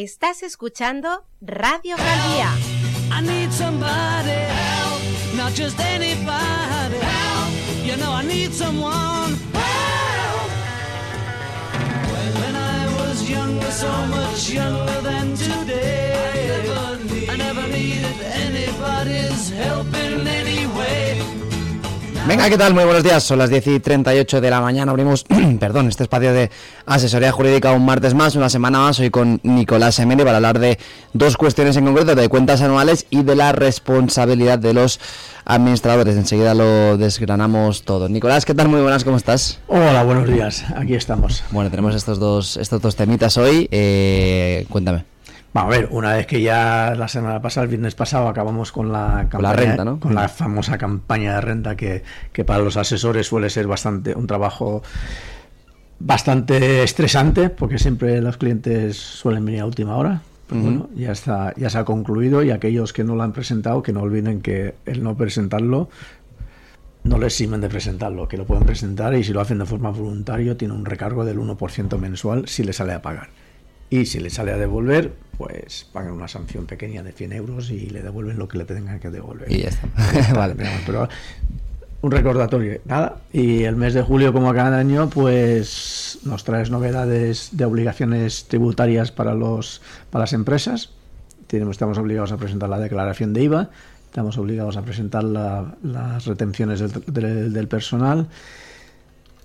Estás escuchando Radio Galdía. I need somebody help, not just anybody help. You know I need someone help. When I was younger, so much younger than today, I never needed anybody's help in any way. Venga, ¿qué tal? Muy buenos días. Son las 10 y 38 de la mañana. Abrimos, perdón, este espacio de asesoría jurídica un martes más, una semana más. Hoy con Nicolás Emeli para hablar de dos cuestiones en concreto, de cuentas anuales y de la responsabilidad de los administradores. Enseguida lo desgranamos todo. Nicolás, ¿qué tal? Muy buenas, ¿cómo estás? Hola, buenos días. Aquí estamos. Bueno, tenemos estos dos, estos dos temitas hoy. Eh, cuéntame. Vamos a ver, una vez que ya la semana pasada, el viernes pasado, acabamos con la campaña, Con la renta, ¿no? Con la famosa campaña de renta que, que para los asesores suele ser bastante un trabajo bastante estresante, porque siempre los clientes suelen venir a última hora. Pero Ujú. bueno, ya está, ya se ha concluido y aquellos que no lo han presentado, que no olviden que el no presentarlo no les eximen de presentarlo, que lo pueden presentar y si lo hacen de forma voluntaria tiene un recargo del 1% mensual si le sale a pagar. Y si le sale a devolver, pues pagan una sanción pequeña de 100 euros y le devuelven lo que le tengan que devolver. Y ya está. vale. Pero, un recordatorio, nada. Y el mes de julio, como cada año, pues nos traes novedades de obligaciones tributarias para los para las empresas. Tenemos, estamos obligados a presentar la declaración de IVA, estamos obligados a presentar la- las retenciones del, del- del personal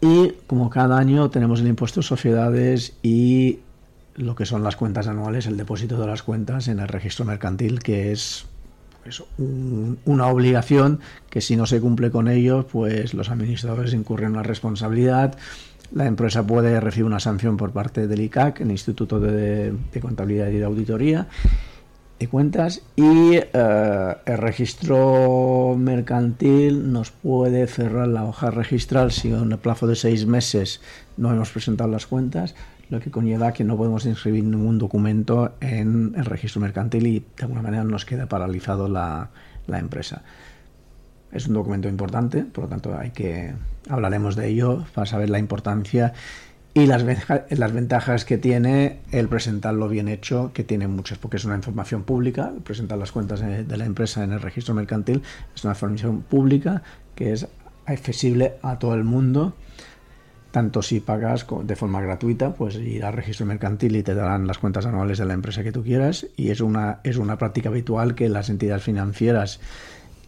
y como cada año tenemos el impuesto de sociedades y lo que son las cuentas anuales, el depósito de las cuentas en el registro mercantil, que es pues, un- una obligación que si no se cumple con ello, pues los administradores incurren en una responsabilidad. La empresa puede recibir una sanción por parte del ICAC, el Instituto de, de Contabilidad y de Auditoría de Cuentas, y eh, el registro mercantil nos puede cerrar la hoja registral si en el plazo de seis meses no hemos presentado las cuentas, lo que conlleva que no podemos inscribir ningún documento en el registro mercantil y de alguna manera nos queda paralizado la, la empresa. Es un documento importante, por lo tanto hay que hablaremos de ello para saber la importancia y las, las ventajas que tiene el presentarlo bien hecho, que tiene muchas, porque es una información pública, presentar las cuentas de la empresa en el registro mercantil es una información pública que es accesible a todo el mundo tanto si pagas de forma gratuita, pues ir al registro mercantil y te darán las cuentas anuales de la empresa que tú quieras. Y es una, es una práctica habitual que las entidades financieras,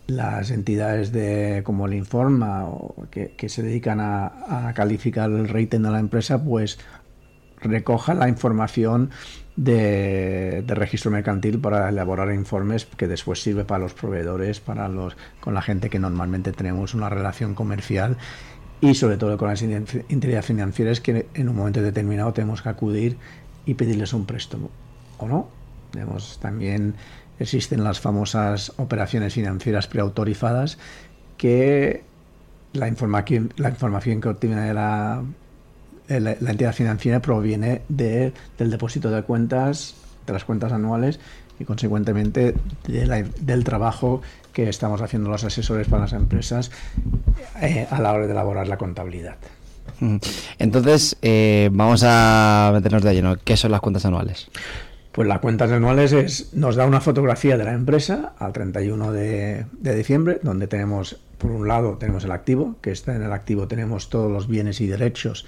las entidades de como el Informa, o que, que se dedican a, calificar el rating de la empresa, pues recojan la información de, de registro mercantil para elaborar informes que después sirve para los proveedores, para los con la gente que normalmente tenemos una relación comercial y sobre todo con las enti- entidades financieras que en un momento determinado tenemos que acudir y pedirles un préstamo o no. Tenemos, también existen las famosas operaciones financieras preautorizadas que la información, la información que obtiene la, la, la entidad financiera proviene de, del depósito de cuentas, de las cuentas anuales y consecuentemente de la- del trabajo que estamos haciendo los asesores para las empresas eh, a la hora de elaborar la contabilidad. Entonces, eh, vamos a meternos de lleno. ¿Qué son las cuentas anuales? Pues las cuentas anuales es, nos da una fotografía de la empresa al 31 de, de diciembre, donde tenemos, por un lado, tenemos el activo, que está en el activo tenemos todos los bienes y derechos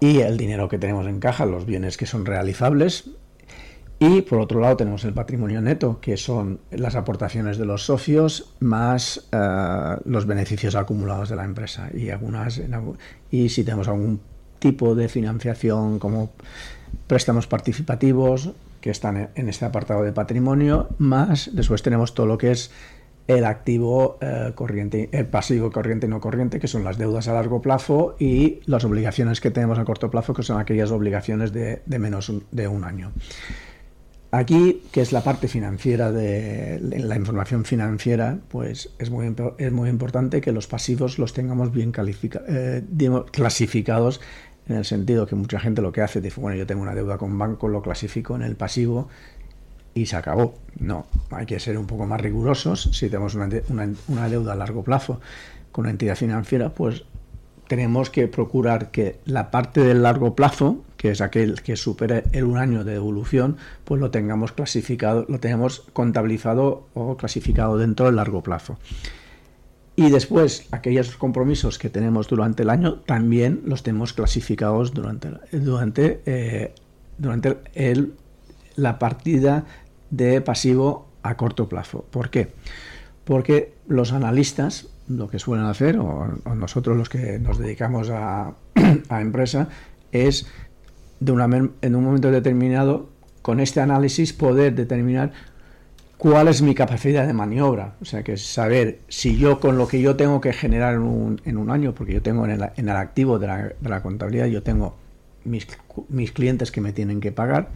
y el dinero que tenemos en caja, los bienes que son realizables. Y por otro lado tenemos el patrimonio neto, que son las aportaciones de los socios más eh, los beneficios acumulados de la empresa. Y, algunas, y si tenemos algún tipo de financiación como préstamos participativos que están en- este apartado de patrimonio, más después tenemos todo lo que es el activo eh, corriente, el pasivo corriente y no corriente, que son las deudas a largo plazo y las obligaciones que tenemos a corto plazo, que son aquellas obligaciones de, menos de un año. Aquí, que es la parte financiera de la información financiera, pues es muy, es muy importante que los pasivos los tengamos bien eh, clasificados, en el sentido que mucha gente lo que hace, dice, bueno, yo tengo una deuda con banco, lo clasifico en el pasivo y se acabó. No, hay que ser un poco más rigurosos. Si tenemos una, una- una deuda a largo plazo con una entidad financiera, pues tenemos que procurar que la parte del largo plazo, que es aquel que supere el un año de evolución, pues lo tengamos clasificado, lo tenemos contabilizado o clasificado dentro del largo plazo. Y después, aquellos compromisos que tenemos durante el año también los tenemos clasificados durante, durante, eh, durante el, la partida de pasivo a corto plazo. ¿Por qué? Porque los analistas lo que suelen hacer, o, nosotros los que nos dedicamos a, a empresa, es en un momento determinado, con este análisis, poder determinar cuál es mi capacidad de maniobra. O sea, que saber si yo con lo que yo tengo que generar en un, en un año, porque yo tengo en el, en el activo de la, de la, contabilidad, yo tengo mis, mis clientes que me tienen que pagar,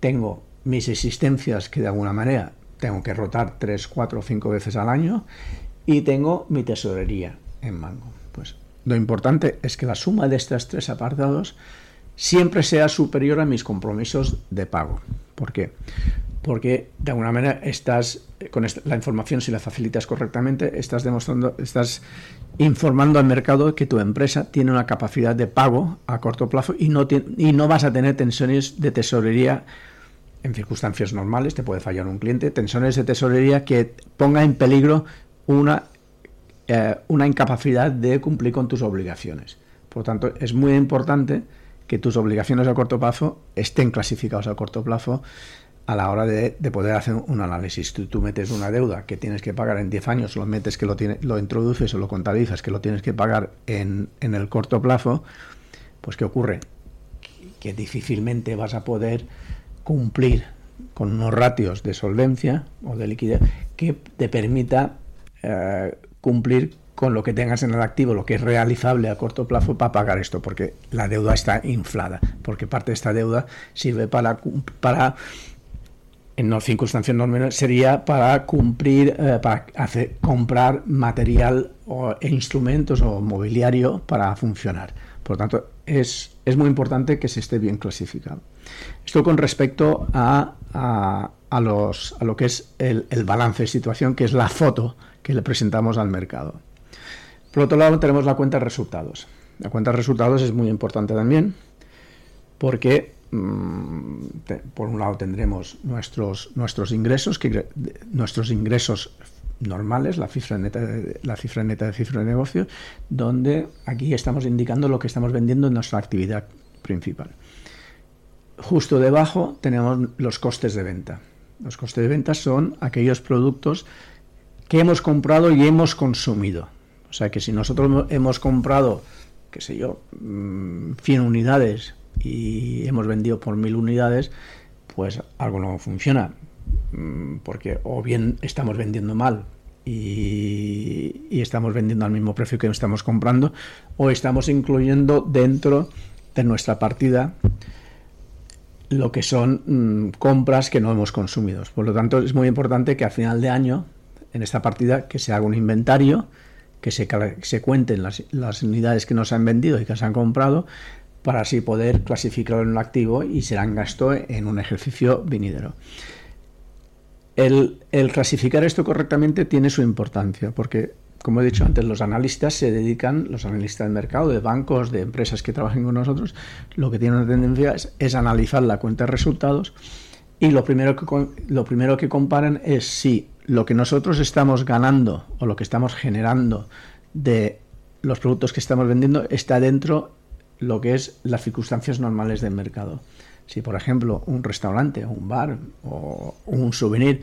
tengo mis existencias que de alguna manera tengo que rotar 3, 4 o 5 veces al año y tengo mi tesorería en mango. Pues lo importante es que la suma de estos tres apartados siempre sea superior a mis compromisos de pago. ¿Por qué? Porque de alguna manera estás, con la información, si la facilitas correctamente, estás demostrando, estás informando al mercado que tu empresa tiene una capacidad de pago a corto plazo y no, y no vas a tener tensiones de tesorería en circunstancias normales, te puede fallar un cliente, tensiones de tesorería que ponga en peligro una, eh, una incapacidad de cumplir con tus obligaciones. Por tanto, es muy importante que tus obligaciones a corto plazo estén clasificadas a corto plazo a la hora de, poder hacer un análisis. Tú, tú, metes una deuda que tienes que pagar en 10 años, lo metes que lo, tiene, lo introduces o lo contabilizas que lo tienes que pagar en, en el corto plazo, pues ¿qué ocurre? Que difícilmente vas a poder cumplir con unos ratios de solvencia o de liquidez que te permita eh, cumplir con lo que tengas en el activo, lo que es realizable a corto plazo para pagar esto, porque la deuda está inflada, porque parte de esta deuda sirve para, para en no circunstancias normales, sería para cumplir, eh, para comprar material o, e instrumentos o mobiliario para funcionar. Por lo tanto, es, es muy importante que se esté bien clasificado. Esto con respecto a, a, a, los, a lo que es el, el balance de situación, que es la foto que le presentamos al mercado. Por otro lado, tenemos la cuenta de resultados. La cuenta de resultados es muy importante también porque te, por un lado tendremos nuestros, nuestros ingresos, nuestros ingresos normales, la cifra neta de, la cifra neta de cifra de negocio, donde aquí estamos indicando lo que estamos vendiendo en nuestra actividad principal. Justo debajo tenemos los costes de venta. Los costes de venta son aquellos productos que hemos comprado y hemos consumido. O sea que si nosotros hemos comprado, qué sé yo, 100 mm, unidades y hemos vendido por 1000 unidades, pues algo no funciona. Mm, porque o bien estamos vendiendo mal y, estamos vendiendo al mismo precio que estamos comprando, o estamos incluyendo dentro de nuestra partida lo que son mmm, compras que no hemos consumido. Por lo tanto, es muy importante que a final de año en esta partida que se haga un inventario, que se, se cuenten las, las, unidades que nos han vendido y que se han comprado, para así poder clasificarlo en un activo y serán gasto en un ejercicio vinidero. El, el clasificar esto correctamente tiene su importancia, porque como he dicho antes, los analistas se dedican, los analistas del mercado, de bancos, de empresas que trabajen con nosotros, lo que tienen una tendencia es, es analizar la cuenta de resultados y lo primero que, lo primero que comparan es si lo que nosotros estamos ganando o lo que estamos generando de los productos que estamos vendiendo está dentro lo que es las circunstancias normales del mercado. Si, por ejemplo, un restaurante, un bar o un souvenir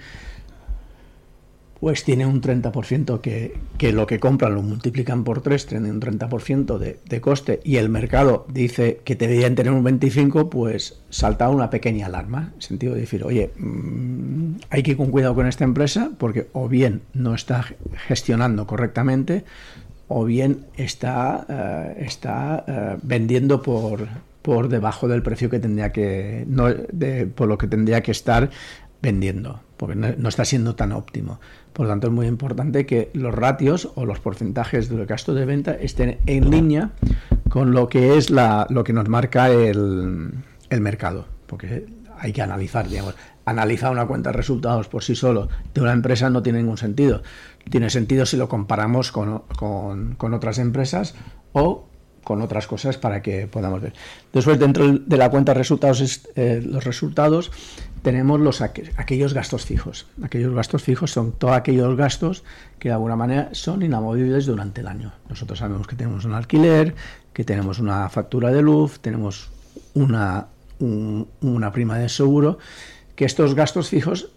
pues tiene un 30% que, que, lo que compran lo multiplican por 3, tiene un 30% de, de, coste y el mercado dice que deberían tener un 25%, pues salta una pequeña alarma, en sentido de decir, oye, mmm, hay que ir con cuidado con esta empresa porque o bien no está gestionando correctamente o bien está, uh, está uh, vendiendo por, por debajo del precio que tendría que, no, de, por lo que tendría que estar vendiendo, porque no, no, está siendo tan óptimo. Por lo tanto, es muy importante que los ratios o los porcentajes de gasto de venta estén en línea con lo que es la, lo que nos marca el, el mercado, porque hay que analizar, digamos, analizar una cuenta de resultados por sí solo de una empresa no tiene ningún sentido. Tiene sentido si lo comparamos con, con, con otras empresas o con otras cosas para que podamos ver. Después, dentro de la cuenta de resultados, eh, los resultados, tenemos los, aquellos gastos fijos. Aquellos gastos fijos son todos aquellos gastos que de alguna manera son inamovibles durante el año. Nosotros sabemos que tenemos un alquiler, que tenemos una factura de luz, tenemos una, una prima de seguro, que estos gastos fijos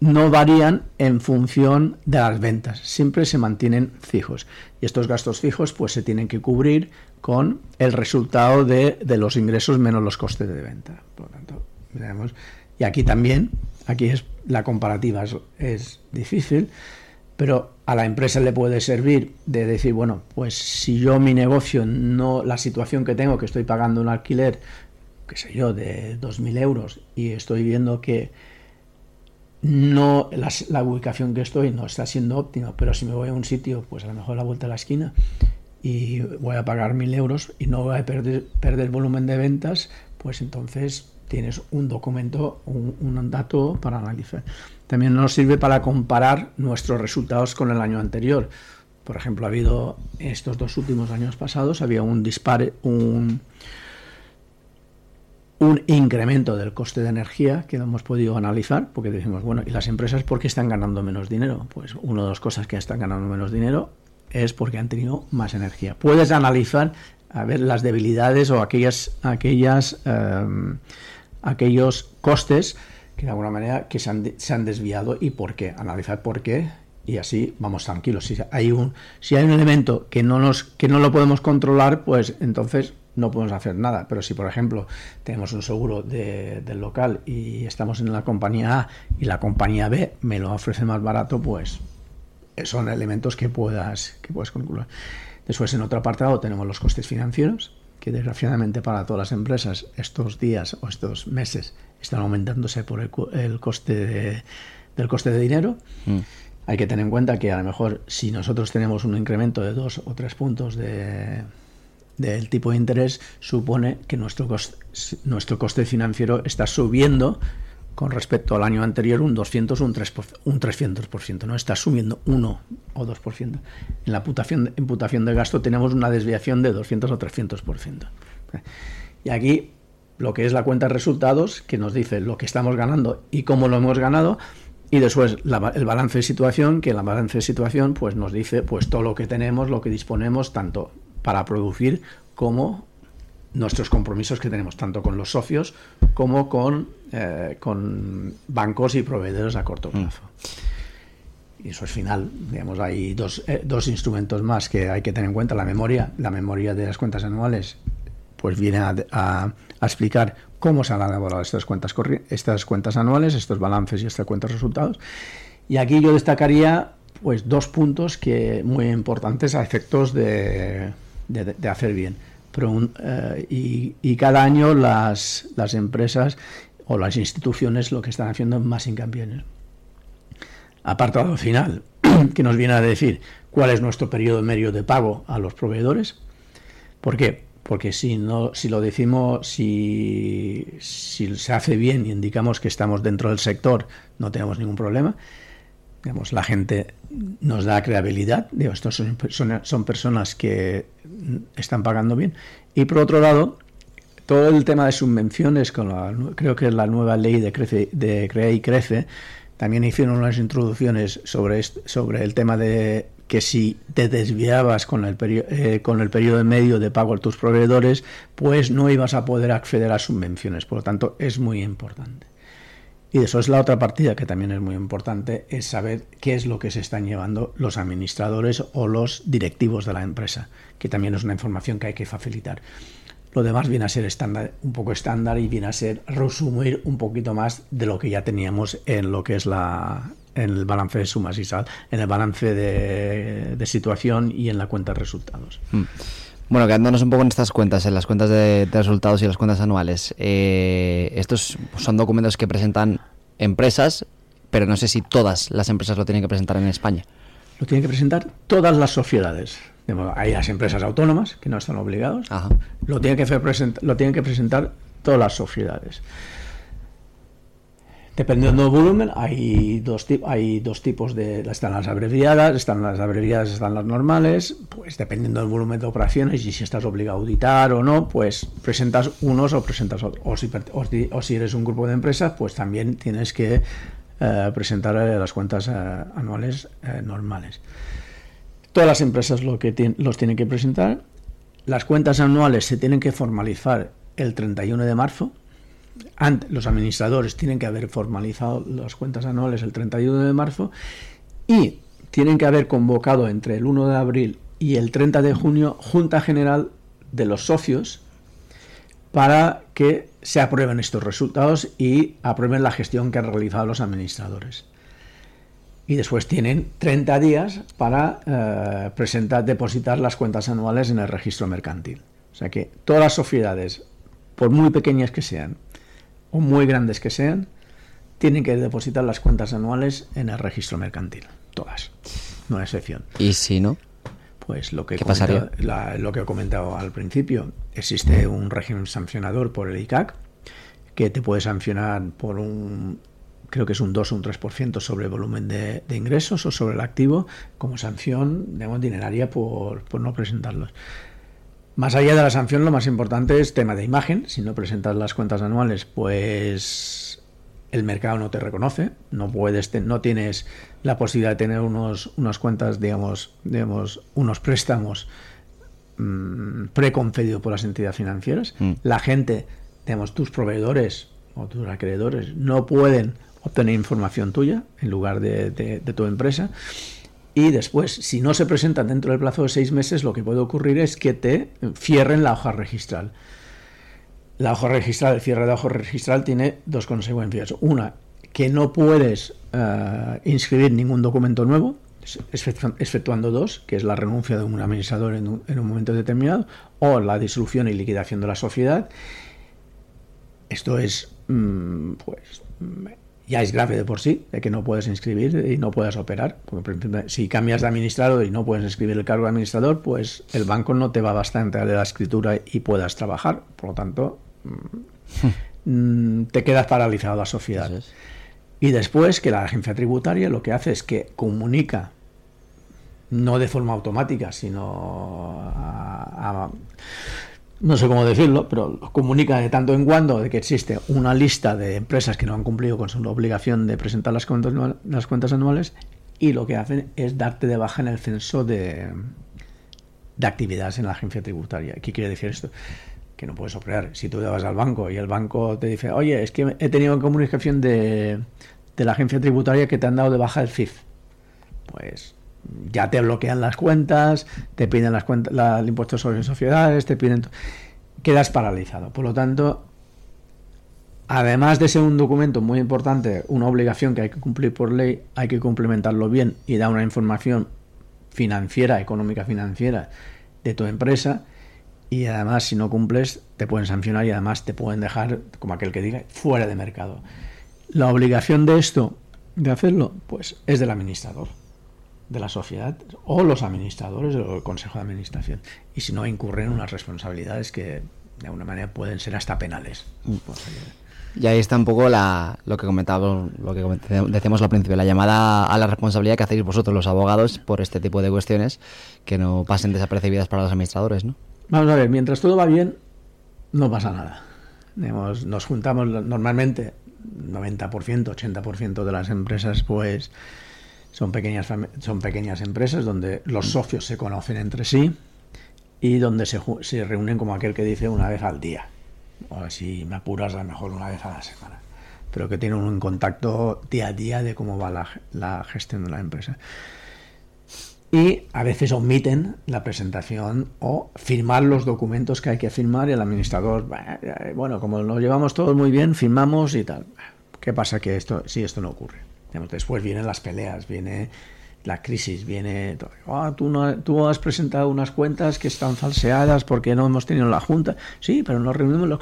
no varían en función de las ventas, siempre se mantienen fijos. Y estos gastos fijos pues se tienen que cubrir con el resultado de, los ingresos menos los costes de venta. Por lo tanto, y aquí también, aquí es la comparativa es, difícil, pero a la empresa le puede servir de decir, bueno, pues si yo mi negocio no, la situación que tengo, que estoy pagando un alquiler, qué sé yo, de 2.000 euros y estoy viendo que no la, ubicación que estoy no está siendo óptima, pero si me voy a un sitio, pues a lo mejor a la vuelta de la esquina y voy a pagar mil euros y no voy a perder, perder volumen de ventas, pues entonces tienes un documento, un, dato para analizar. También nos sirve para comparar nuestros resultados con el año anterior. Por ejemplo, ha habido estos dos últimos años pasados, había un dispare, un, un incremento del coste de energía que hemos podido analizar, porque decimos, bueno, ¿y las empresas por qué están ganando menos dinero? Pues una de las cosas que están ganando menos dinero es porque han tenido más energía. Puedes analizar a ver las debilidades o aquellas, aquellas, em, aquellos costes que de alguna manera que se han, se han desviado y por qué. Analizar por qué y así vamos tranquilos. Si hay un, si hay un elemento que no, nos, que no lo podemos controlar, pues entonces no podemos hacer nada. Pero si, por ejemplo, tenemos un seguro del local y estamos en la compañía A y la compañía B me lo ofrece más barato, pues son elementos que puedas, que puedes calcular. Después, en otro apartado, tenemos los costes financieros, que desgraciadamente para todas las empresas estos días o estos meses están aumentándose por el, coste del coste de dinero. Mm. Hay que tener en cuenta que a lo mejor si nosotros tenemos un incremento de dos o tres puntos de, del tipo de interés supone que nuestro coste, nuestro coste financiero está subiendo con respecto al año anterior un 200 o un, 3, un 300%, ¿no? Está subiendo 1 o 2%. En la putación, imputación de gasto tenemos una desviación de 200 o 300%. Y aquí lo que es la cuenta de resultados, que nos dice lo que estamos ganando y cómo lo hemos ganado, y después el balance de situación, que el balance de situación pues nos dice pues todo lo que tenemos, lo que disponemos, tanto para producir como nuestros compromisos que tenemos tanto con los socios como con, eh, con bancos y proveedores a corto mm. plazo. Y eso es final. Digamos, hay dos, eh, dos, instrumentos más que hay que tener en cuenta. La memoria, la memoria de las cuentas anuales, pues viene a, a, explicar cómo se han elaborado estas cuentas, estas cuentas anuales, estos balances y estas cuentas resultados. Y aquí yo destacaría pues dos puntos que muy importantes a efectos de de, hacer bien. Eh, y, cada año las, las, empresas o las instituciones lo que están haciendo es más hincapié Apartado final, que nos viene a decir cuál es nuestro periodo medio de pago a los proveedores. ¿Por qué? Porque si, no, si lo decimos, si, si se hace bien y indicamos que estamos dentro del sector, no tenemos ningún problema digamos, la gente nos da credibilidad, digo, estos son, son personas que están pagando bien. Y por otro lado, todo el tema de subvenciones, con la, creo que la nueva ley de, crece, de Crea y Crece, también hicieron unas introducciones sobre, sobre el tema de que si te desviabas con el, eh, con el periodo medio de pago a tus proveedores, pues no ibas a poder acceder a subvenciones. Por lo tanto, es muy importante. Y eso es la otra partida que también es muy importante, es saber qué es lo que se están llevando los administradores o los directivos de la empresa, que también es una información que hay que facilitar. Lo demás viene a ser estándar, un poco estándar y viene a ser resumir un poquito más de lo que ya teníamos en lo que es la, en el balance de sumas y sal, en el balance de, situación y en la cuenta de resultados. Mm. Bueno, quedándonos un poco en estas cuentas, en las cuentas de, resultados y las cuentas anuales. Eh, estos son documentos que presentan empresas, pero no sé si todas las empresas lo tienen que presentar en España. Lo tienen que presentar todas las sociedades. Hay las empresas autónomas que no están obligados. Lo tienen, que lo tienen que presentar todas las sociedades. Dependiendo del volumen, hay dos, hay dos tipos de... Están las abreviadas, están las abreviadas, están las normales. Pues dependiendo del volumen de operaciones y si estás obligado a auditar o no, pues presentas unos o presentas otros. O si, eres un grupo de empresas, pues también tienes que eh, presentar eh, las cuentas eh, anuales normales. Todas las empresas lo que los tienen que presentar. Las cuentas anuales se tienen que formalizar el 31 de marzo los administradores tienen que haber formalizado las cuentas anuales el 31 de marzo y tienen que haber convocado entre el 1 de abril y el 30 de junio Junta General de los socios para que se aprueben estos resultados y aprueben la gestión que han realizado los administradores. Y después tienen 30 días para eh, presentar, depositar las cuentas anuales en el registro mercantil. O sea que todas las sociedades, por muy pequeñas que sean, o muy grandes que sean, tienen que depositar las cuentas anuales en el registro mercantil. Todas. No hay excepción. ¿Y si no? Pues lo que, he lo que he comentado al principio. Existe un régimen sancionador por el ICAC que te puede sancionar por un creo que es un 2 o un 3% sobre el volumen de, ingresos o sobre el activo como sanción digamos, dineraria por, por no presentarlos. Más allá de la sanción, lo más importante es tema de imagen. Si no presentas las cuentas anuales, pues el mercado no te reconoce, no puedes, no tienes la posibilidad de tener unos, unas cuentas, digamos, digamos, unos préstamos mmm, preconcedidos por las entidades financieras. Mm. La gente, digamos, tus proveedores o tus acreedores no pueden obtener información tuya en lugar de, de tu empresa. Y después, si no se presentan dentro del plazo de seis meses, lo que puede ocurrir es que te cierren la hoja registral. La hoja registral, el cierre de la hoja registral tiene dos consecuencias. Una, que no puedes eh, inscribir ningún documento nuevo, exceptuando dos, que es la renuncia de un administrador en un, momento determinado, o la disolución y liquidación de la sociedad. Esto es, mm, pues, ya es grave de por sí, de que no puedes inscribir y no puedes operar. Porque si cambias de administrador y no puedes inscribir el cargo de administrador, pues el banco no te va bastante a la escritura y puedas trabajar. Por lo tanto, mm, te quedas paralizado la sociedad. Y después que la agencia tributaria lo que hace es que comunica, no de forma automática, sino a no sé cómo decirlo, pero comunica de tanto en cuando de que existe una lista de empresas que no han cumplido con su obligación de presentar las cuentas, anuales y lo que hacen es darte de baja en el censo de, de actividades en la agencia tributaria. ¿Qué quiere decir esto? Que no puedes operar. Si tú vas al banco y el banco te dice, oye, es que he tenido comunicación de, de la agencia tributaria que te han dado de baja el CIF, pues ya te bloquean las cuentas, te piden las cuentas, el impuesto sobre sociedades, te piden... Quedas paralizado. Por lo tanto, además de ser un documento muy importante, una obligación que hay que cumplir por ley, hay que complementarlo bien y dar una información financiera, económica financiera de tu empresa y además si no cumples te pueden sancionar y además te pueden dejar, como aquel que diga, fuera de mercado. La obligación de esto, de hacerlo, pues es del administrador de la sociedad o los administradores o el consejo de administración. Y si no, incurren unas responsabilidades que de alguna manera pueden ser hasta penales. Y ahí está un poco la, lo que comentábamos, lo que decíamos al principio, la llamada a la responsabilidad que hacéis vosotros los abogados por este tipo de cuestiones que no pasen desapercibidas para los administradores, ¿no? Vamos a ver, mientras todo va bien, no pasa nada. nos juntamos normalmente 90%, 80% de las empresas, pues son pequeñas, son pequeñas empresas donde los socios se conocen entre sí y donde se, se reúnen como aquel que dice una vez al día. O si me apuras, a lo mejor una vez a la semana. Pero que tienen un contacto día a día de cómo va la, gestión de la empresa. Y a veces omiten la presentación o firmar los documentos que hay que firmar y el administrador, bueno, como nos llevamos todos muy bien, firmamos y tal. ¿Qué pasa que esto, si esto no ocurre? Después vienen las peleas, viene la crisis, viene... Ah, tú, no, tú has presentado unas cuentas que están falseadas porque no hemos tenido la junta. Sí, pero nos reunimos los...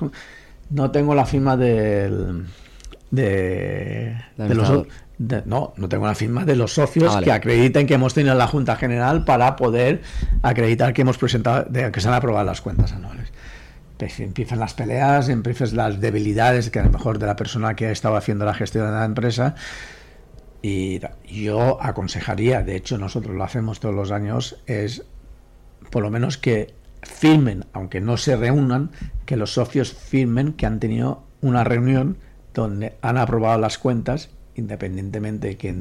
No tengo la firma del... De, los, no, no tengo la firma de los socios ah, que acrediten que hemos tenido la Junta General para poder acreditar que hemos presentado, que se han aprobado las cuentas anuales. pues, empiezan las peleas, empiezan las debilidades que a lo mejor de la persona que ha estado haciendo la gestión de la empresa. Y yo aconsejaría, de hecho nosotros lo hacemos todos los años, es por lo menos que firmen, aunque no se reúnan, que los socios firmen que han tenido una reunión donde han aprobado las cuentas, independientemente de que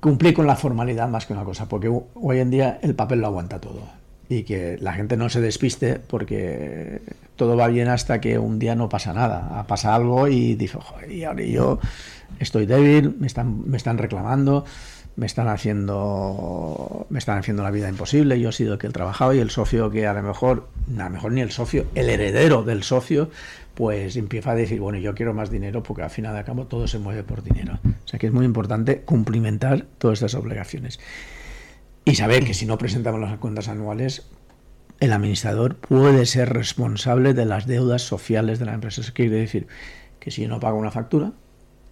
cumplir con la formalidad más que una cosa, porque hoy en día el papel lo aguanta todo. Y que la gente no se despiste porque todo va bien hasta que un día no pasa nada, pasa algo y dice, y ahora yo estoy débil, me están, me están reclamando, me están haciendo me están haciendo la vida imposible, yo he sido el que he trabajado y el socio que a lo mejor, a lo mejor ni el socio, el heredero del socio, pues empieza a decir, bueno, yo quiero más dinero porque al final de cabo todo se mueve por dinero. O sea que es muy importante cumplimentar todas estas obligaciones. Y saber que si no presentamos las cuentas anuales, el administrador puede ser responsable de las deudas sociales de la empresa. Eso quiere decir que si yo no pago una factura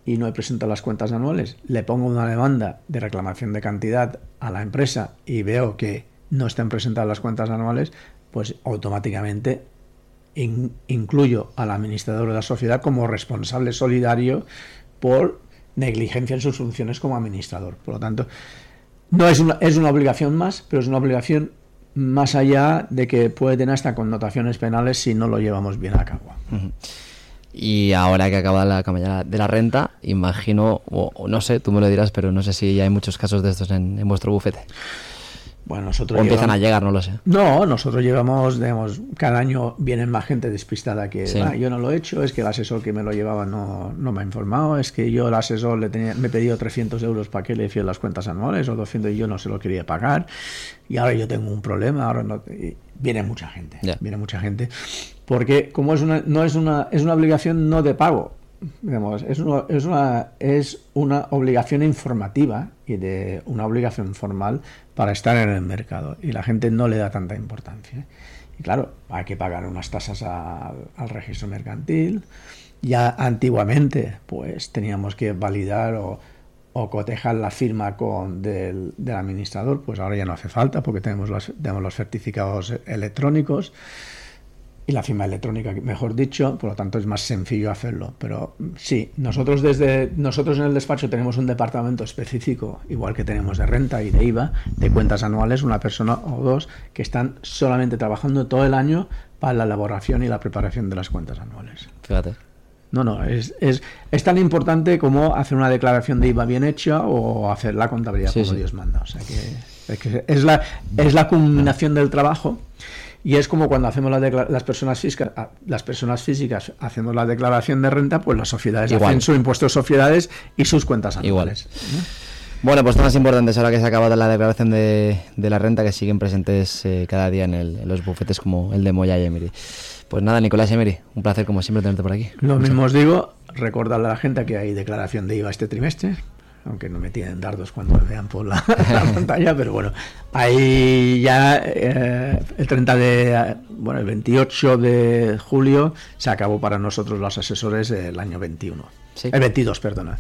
y no he presentado las cuentas anuales, le pongo una demanda de reclamación de cantidad a la empresa y veo que no están presentadas las cuentas anuales, pues automáticamente incluyo al administrador de la sociedad como responsable solidario por negligencia en sus funciones como administrador. Por lo tanto, no es una, es una obligación más, pero es una obligación más allá de que puede tener hasta connotaciones penales si no lo llevamos bien a cabo. Y ahora que acaba la campaña de la renta, imagino, o, no sé, tú me lo dirás, pero no sé si ya hay muchos casos de estos en, en vuestro bufete. Bueno, nosotros o empiezan a llegar, no lo sé. No, nosotros llevamos, digamos, cada año vienen más gente despistada que ah, yo no lo he hecho, es que el asesor que me lo llevaba no, no me ha informado, es que yo el asesor le tenía, me he pedido 300 euros para que le hiciera las cuentas anuales o 200 y yo no se lo quería pagar. Y ahora yo tengo un problema, ahora no... viene mucha gente, viene mucha gente, porque como es una, no es una, es una obligación no de pago, digamos, es, una, es, una, obligación informativa y de una obligación formal para estar en el mercado y la gente no le da tanta importancia. Y claro, hay que pagar unas tasas al registro mercantil. Ya antiguamente, pues teníamos que validar o, o cotejar la firma con del, del, administrador, pues ahora ya no hace falta porque tenemos los, tenemos los certificados electrónicos y la firma electrónica, mejor dicho, por lo tanto es más sencillo hacerlo. Pero sí, nosotros desde nosotros en el despacho tenemos un departamento específico, igual que tenemos de renta y de IVA, de cuentas anuales, una persona o dos que están solamente trabajando todo el año para la elaboración y la preparación de las cuentas anuales. Fíjate. No, no, es, es, es tan importante como hacer una declaración de IVA bien hecha o hacer la contabilidad como Dios manda. O sea que, es, que es, la, es la culminación del trabajo y es como cuando hacemos las personas físicas, las personas físicas hacemos la declaración de renta, pues las sociedades hacen su impuesto de sociedades y sus cuentas anuales. Bueno, pues más importantes ahora que se ha acabado la declaración de, la renta que siguen presentes eh, cada día en, los bufetes como el de Moya y Emery. Pues nada, Nicolás Emery, un placer como siempre tenerte por aquí. Lo mismo os digo, recordarle a la gente que hay declaración de IVA este trimestre, aunque no me tienen dardos cuando me vean por la, pantalla, pero bueno, ahí ya eh, el 30 de, bueno, el 28 de julio se acabó para nosotros los asesores el año 21. El 22, perdona.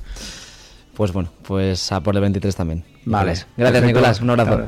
Pues bueno, pues a por el 23 también. Vale. Gracias, Nicolás. Un abrazo.